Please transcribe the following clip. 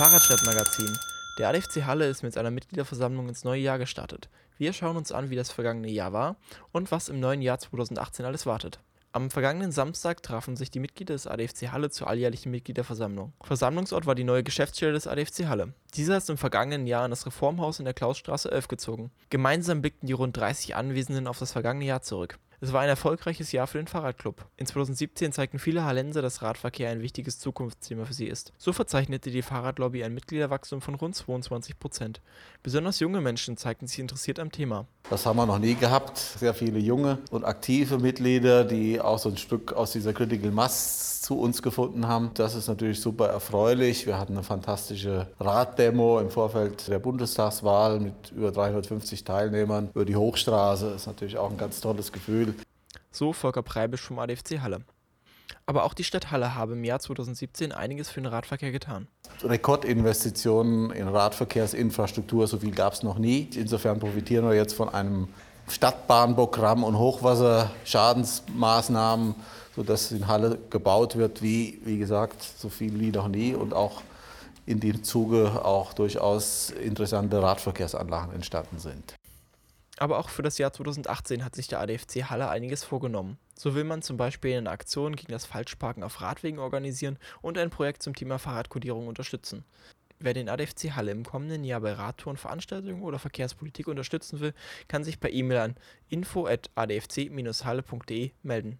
Fahrradstadtmagazin. Der ADFC Halle ist mit seiner Mitgliederversammlung ins neue Jahr gestartet. Wir schauen uns an, wie das vergangene Jahr war und was im neuen Jahr 2018 alles wartet. Am vergangenen Samstag trafen sich die Mitglieder des ADFC Halle zur alljährlichen Mitgliederversammlung. Versammlungsort war die neue Geschäftsstelle des ADFC Halle. Dieser ist im vergangenen Jahr in das Reformhaus in der Klausstraße 11 gezogen. Gemeinsam blickten die rund 30 Anwesenden auf das vergangene Jahr zurück. Es war ein erfolgreiches Jahr für den Fahrradclub. In 2017 zeigten viele Hallenser, dass Radverkehr ein wichtiges Zukunftsthema für sie ist. So verzeichnete die Fahrradlobby ein Mitgliederwachstum von rund 22 Prozent. Besonders junge Menschen zeigten sich interessiert am Thema. Das haben wir noch nie gehabt. Sehr viele junge und aktive Mitglieder, die auch so ein Stück aus dieser Critical Mass zu uns gefunden haben. Das ist natürlich super erfreulich. Wir hatten eine fantastische Raddemo im Vorfeld der Bundestagswahl mit über 350 Teilnehmern über die Hochstraße. Das ist natürlich auch ein ganz tolles Gefühl. So Volker Preibisch vom ADFC Halle. Aber auch die Stadt Halle habe im Jahr 2017 einiges für den Radverkehr getan. Rekordinvestitionen in Radverkehrsinfrastruktur, so viel gab es noch nie. Insofern profitieren wir jetzt von einem Stadtbahnprogramm und Hochwasserschadensmaßnahmen, sodass in Halle gebaut wird, wie, wie gesagt, so viel wie noch nie und auch in dem Zuge auch durchaus interessante Radverkehrsanlagen entstanden sind. Aber auch für das Jahr 2018 hat sich der ADFC Halle einiges vorgenommen. So will man zum Beispiel eine Aktion gegen das Falschparken auf Radwegen organisieren und ein Projekt zum Thema Fahrradkodierung unterstützen. Wer den ADFC Halle im kommenden Jahr bei Radtouren, Veranstaltungen oder Verkehrspolitik unterstützen will, kann sich per E-Mail an info@adfc-halle.de melden.